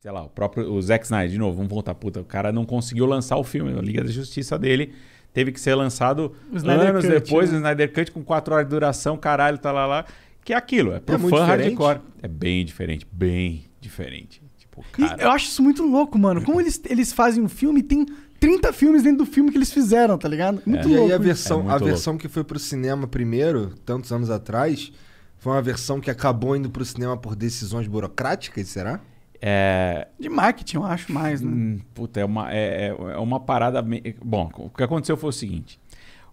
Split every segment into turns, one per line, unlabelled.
sei lá, o próprio o Zack Snyder, de novo, vamos voltar, puta, o cara não conseguiu lançar o filme, a Liga da Justiça dele teve que ser lançado anos Cut, depois, né? o Snyder Cut com 4 horas de duração, caralho, tá lá lá, que é aquilo, é pro é fã hardcore. É bem diferente, bem diferente. Tipo,
cara... eu acho isso muito louco, mano. Como eles, eles fazem um filme, tem 30 filmes dentro do filme que eles fizeram, tá ligado?
Muito é. louco. E aí a versão, é a versão que foi pro cinema primeiro, tantos anos atrás, foi uma versão que acabou indo pro cinema por decisões burocráticas, será?
É...
De marketing, eu acho mais, né? Hum,
puta, é uma, é, é uma parada. Me... Bom, o que aconteceu foi o seguinte: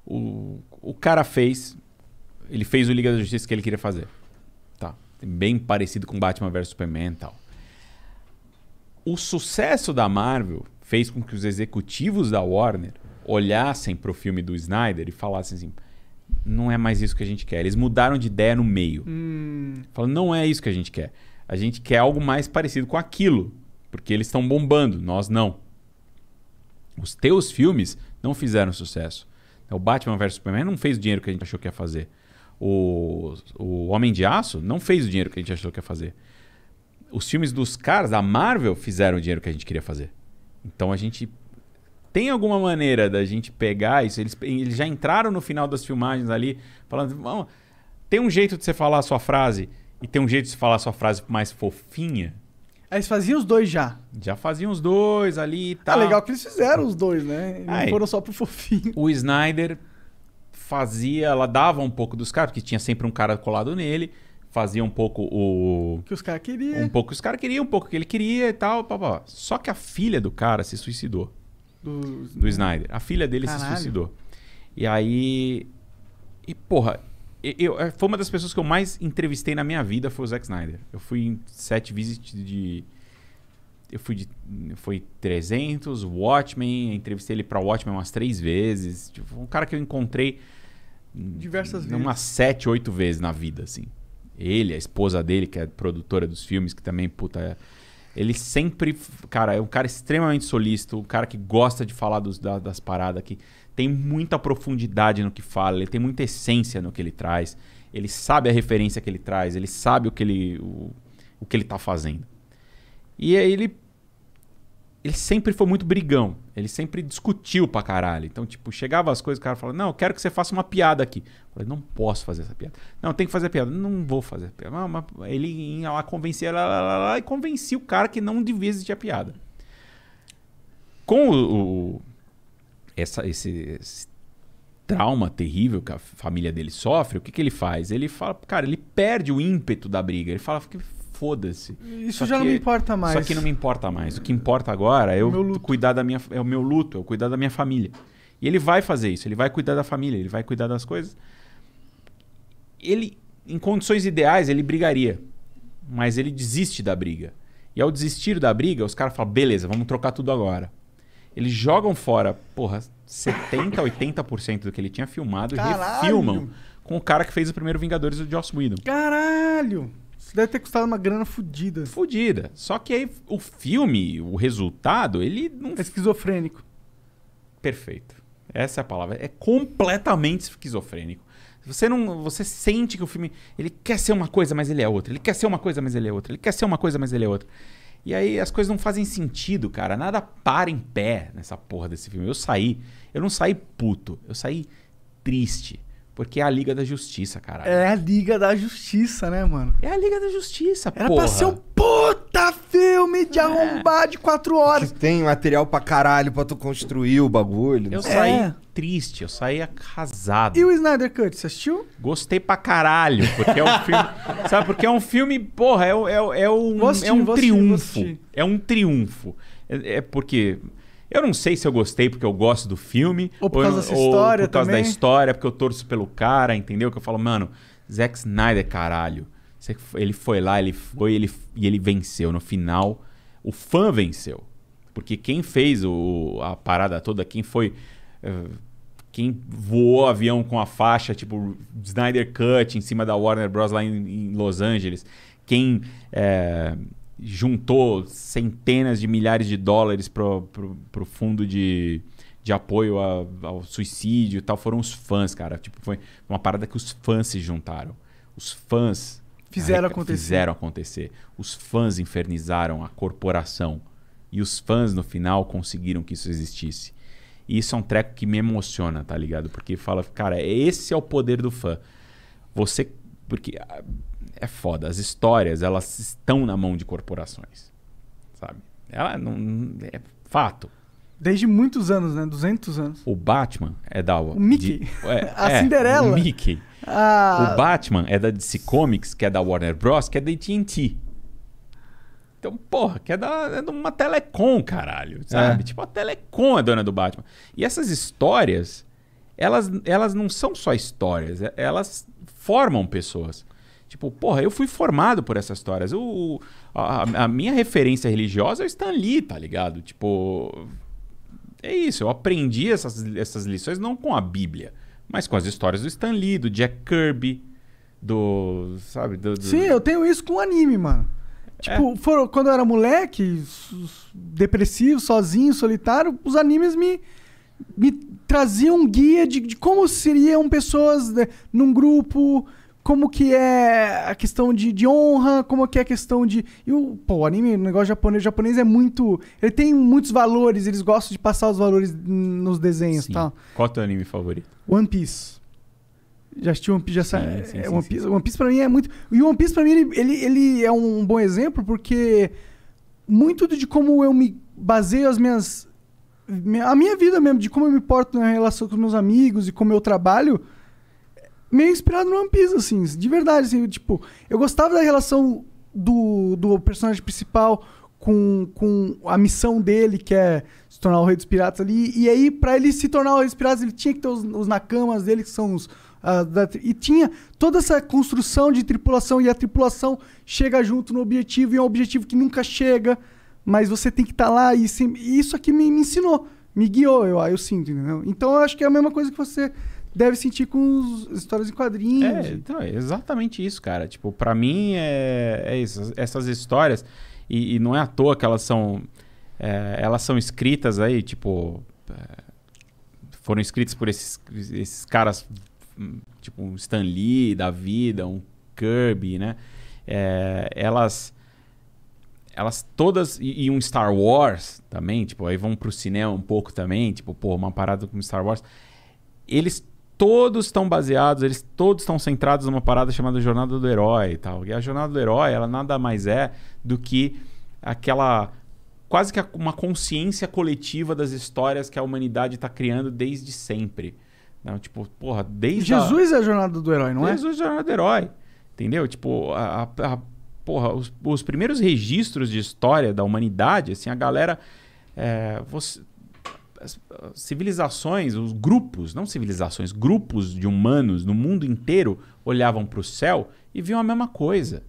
o, o cara fez. Ele fez o Liga da Justiça que ele queria fazer. Tá. Bem parecido com Batman vs Superman e tal. O sucesso da Marvel fez com que os executivos da Warner olhassem para o filme do Snyder e falassem assim: não é mais isso que a gente quer. Eles mudaram de ideia no meio. Hum. Falam, não é isso que a gente quer. A gente quer algo mais parecido com aquilo. Porque eles estão bombando, nós não. Os teus filmes não fizeram sucesso. O Batman vs Superman não fez o dinheiro que a gente achou que ia fazer. O, o Homem de Aço não fez o dinheiro que a gente achou que ia fazer. Os filmes dos caras, da Marvel, fizeram o dinheiro que a gente queria fazer. Então a gente tem alguma maneira da gente pegar isso? Eles, eles já entraram no final das filmagens ali, falando: tem um jeito de você falar a sua frase e tem um jeito de falar a sua frase mais fofinha.
Eles faziam os dois já.
Já faziam os dois ali e tal.
Ah, legal que eles fizeram os dois, né? Não Aí, foram só pro fofinho.
O Snyder fazia, ela dava um pouco dos caras, porque tinha sempre um cara colado nele, fazia um pouco o.
Que os caras queriam.
Um pouco que os caras queriam, um pouco que ele queria e tal. Pá, pá. Só que a filha do cara se suicidou. Do, do Snyder. A filha dele Caralho. se suicidou. E aí. E, porra, eu, é, foi uma das pessoas que eu mais entrevistei na minha vida foi o Zack Snyder. Eu fui em sete visitas de. Eu fui de. Foi 300, Watchmen, entrevistei ele pra Watchmen umas três vezes. Tipo, um cara que eu encontrei.
Diversas
vezes. Umas sete, oito vezes na vida, assim. Ele, a esposa dele, que é produtora dos filmes, que também, puta. É, ele sempre. Cara, é um cara extremamente solícito, um cara que gosta de falar dos, da, das paradas, que tem muita profundidade no que fala, ele tem muita essência no que ele traz, ele sabe a referência que ele traz, ele sabe o que ele, o, o que ele tá fazendo. E aí ele ele sempre foi muito brigão. Ele sempre discutiu pra caralho. Então, tipo, chegava as coisas, o cara falava, não, eu quero que você faça uma piada aqui. Eu falei, não posso fazer essa piada. Não, tem que fazer a piada. Não vou fazer a piada. Mas ele ia lá convencer lá, lá, lá, lá, e convencia o cara que não devia existir a piada. Com o, o essa, esse, esse, trauma terrível que a família dele sofre, o que, que ele faz? Ele fala, cara, ele perde o ímpeto da briga. Ele fala foda-se.
Isso só já que, não me importa mais.
Só que não me importa mais. O que importa agora é eu cuidar da minha é o meu luto, é eu cuidar da minha família. E ele vai fazer isso, ele vai cuidar da família, ele vai cuidar das coisas. Ele em condições ideais ele brigaria, mas ele desiste da briga. E ao desistir da briga, os caras falam: "Beleza, vamos trocar tudo agora". Eles jogam fora, porra, 70, 80% do que ele tinha filmado Caralho. e refilmam com o cara que fez o primeiro Vingadores, o Joss Whedon.
Caralho! Isso deve ter custado uma grana fodida.
Fodida. Só que aí o filme, o resultado, ele não.
É esquizofrênico.
Perfeito. Essa é a palavra. É completamente esquizofrênico. Você não, você sente que o filme, ele quer ser uma coisa, mas ele é outra. Ele quer ser uma coisa, mas ele é outra. Ele quer ser uma coisa, mas ele é outra. E aí as coisas não fazem sentido, cara. Nada para em pé nessa porra desse filme. Eu saí, eu não saí puto, eu saí triste. Porque é a Liga da Justiça, caralho.
É a Liga da Justiça, né, mano?
É a Liga da Justiça,
Era porra. pra ser um puta filme de é. arrombar de quatro horas.
Que tem material pra caralho pra tu construir o bagulho.
Eu saí é. triste, eu saí arrasado.
E o Snyder Cut, você assistiu?
Gostei pra caralho, porque é um filme... sabe, porque é um filme, porra, é, é, é um, assistir, é um triunfo. é um triunfo. É, é porque eu não sei se eu gostei porque eu gosto do filme.
Ou por causa ou, dessa história
Ou por causa
também.
da história, porque eu torço pelo cara, entendeu? Que eu falo, mano, Zack Snyder, caralho. Ele foi lá, ele foi ele, e ele venceu. No final, o fã venceu. Porque quem fez o, a parada toda, quem foi... Uh, quem voou o avião com a faixa, tipo, Snyder Cut em cima da Warner Bros. lá em, em Los Angeles. Quem... É, juntou centenas de milhares de dólares pro, pro, pro fundo de, de apoio a, ao suicídio e tal, foram os fãs, cara. Tipo, foi uma parada que os fãs se juntaram. Os fãs
Fizeram acontecer.
Fizeram acontecer. Os fãs infernizaram a corporação. E os fãs, no final, conseguiram que isso existisse. E isso é um treco que me emociona, tá ligado? Porque fala, cara, esse é o poder do fã. Você. Porque é foda. As histórias, elas estão na mão de corporações. Sabe? Ela não. É fato.
Desde muitos anos, né? 200 anos.
O Batman é da.
O Mickey.
de- é,
A
é,
Cinderela.
O Mickey.
Ah,
O Batman é da DC Comics, que é da Warner Bros., que é da AT&T. Então, porra, que é, da, é de uma Telecom, caralho, sabe?
É.
Tipo, a Telecom é dona do Batman. E essas histórias, elas, elas não são só histórias, é- elas formam pessoas. Tipo, porra, eu fui formado por essas histórias. O, a, a minha referência religiosa é o Stan Lee, tá ligado? Tipo, é isso, eu aprendi essas, essas lições não com a Bíblia, mas com as histórias do Stan Lee, do Jack Kirby, do. Sabe? Do, do-
Sim, eu tenho isso com anime, mano. Tipo, foram- quando eu era moleque, depressivo, sozinho, solitário, os animes me, me traziam um guia de, de como seriam pessoas né, num grupo, como que é a questão de, de honra, como que é a questão de... E o, pô, o anime, o negócio japonês, o japonês é muito... Ele tem muitos valores, eles gostam de passar os valores nos desenhos e tal.
Qual é o teu anime favorito?
One Piece. Já assistiu One Piece? Já sabe?
sim,
é,
sim,
One, Piece
sim.
One Piece pra mim é muito. E One Piece pra mim ele, ele, ele é um bom exemplo porque muito de como eu me baseio as minhas. A minha vida mesmo, de como eu me porto na relação com os meus amigos e como eu trabalho, meio inspirado no One Piece, assim, de verdade. Assim, tipo, eu gostava da relação do, do personagem principal com, com a missão dele, que é se tornar o rei dos piratas ali. E aí, pra ele se tornar o rei dos piratas, ele tinha que ter os, os nakamas dele, que são os. da e tinha toda essa construção de tripulação, e a tripulação chega junto no objetivo, e é um objetivo que nunca chega, mas você tem que estar lá, e, sim- e isso aqui me, me ensinou, me guiou, eu, eu sinto, entendeu? Então eu acho que é a mesma coisa que você deve sentir com as histórias em quadrinhos.
É, então, é exatamente isso, cara. Tipo, pra mim é, é isso. Essas histórias, e, e não é à toa que elas são. é, elas são escritas aí, tipo. é, foram escritas por esses, esses caras, tipo um Stan Lee da vida, um Kirby, né? É, elas. Elas todas. E, e um Star Wars também, tipo, aí vão pro cinema um pouco também, tipo, pô, uma parada como Star Wars. Eles todos estão baseados, eles todos estão centrados numa parada chamada Jornada do Herói e tal. E a Jornada do Herói, ela nada mais é do que aquela quase que uma consciência coletiva das histórias que a humanidade está criando desde sempre. Não, tipo, porra, desde a-
Jesus é a jornada do herói, não é?
Jesus é jornada do herói. Entendeu? Tipo, a, a- a- porra, os, os primeiros registros de história da humanidade, assim, a galera. é, você- as, civilizações, os grupos, não civilizações, grupos de humanos no mundo inteiro olhavam para o céu e viam a mesma coisa.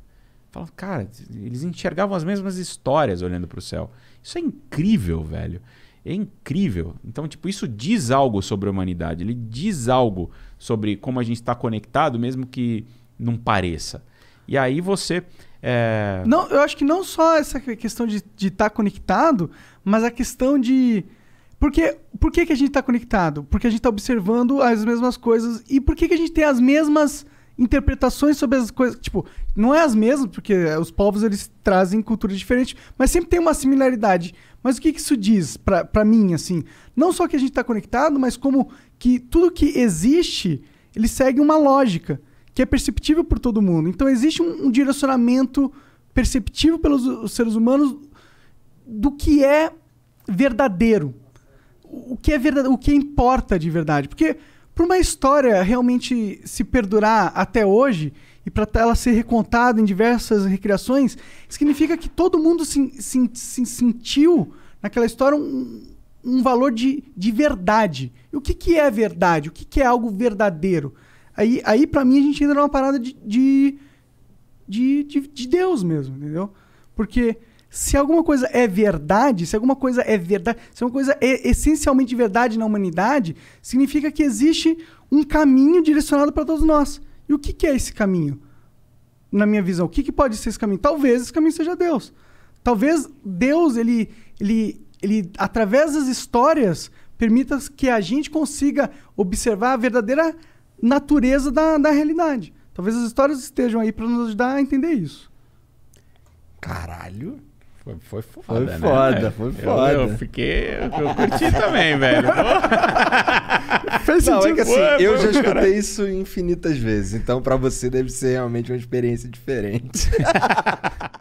Falavam, cara, eles enxergavam as mesmas histórias olhando para o céu. Isso é incrível, velho. É incrível. Então, tipo, isso diz algo sobre a humanidade. Ele diz algo sobre como a gente está conectado, mesmo que não pareça. E aí você. é,
Não, eu acho que não só essa questão de estar conectado, mas a questão de. Porque, por que, que a gente está conectado? Porque a gente está observando as mesmas coisas. E por que, que a gente tem as mesmas interpretações sobre as coisas? Tipo, não é as mesmas, porque os povos eles trazem culturas diferentes, mas sempre tem uma similaridade. Mas o que, que isso diz pra mim, assim? Não só que a gente está conectado, mas como que tudo que existe, ele segue uma lógica que é perceptível por todo mundo. Então existe um, um direcionamento perceptível pelos os seres humanos do que é verdadeiro. O que é verdade, o que importa de verdade. Porque para uma história realmente se perdurar até hoje e para ela ser recontada em diversas recriações, significa que todo mundo se, se- se sentiu naquela história um, um valor de, de verdade. E o que, que é verdade? O que, que é algo verdadeiro? Aí, aí para mim, a gente entra numa parada de, de, de, de Deus mesmo, entendeu? Porque se alguma coisa é verdade, se alguma coisa é verdade, se alguma coisa é essencialmente verdade na humanidade, significa que existe um caminho direcionado para todos nós. E o que, que é esse caminho? Na minha visão, o que, que pode ser esse caminho? Talvez esse caminho seja Deus. Talvez Deus, ele, ele, ele, através das histórias, permita que a gente consiga observar a verdadeira natureza da, da realidade. Talvez as histórias estejam aí para nos ajudar a entender isso.
Caralho.
Foi, foi foda,
Foi
né,
foda, foi foda.
Eu, fiquei. Eu, curti também, velho.
Fez
Não, é
sentido.
que assim, eu já escutei
caralho.
isso infinitas vezes. Então, pra você, deve ser realmente uma experiência diferente.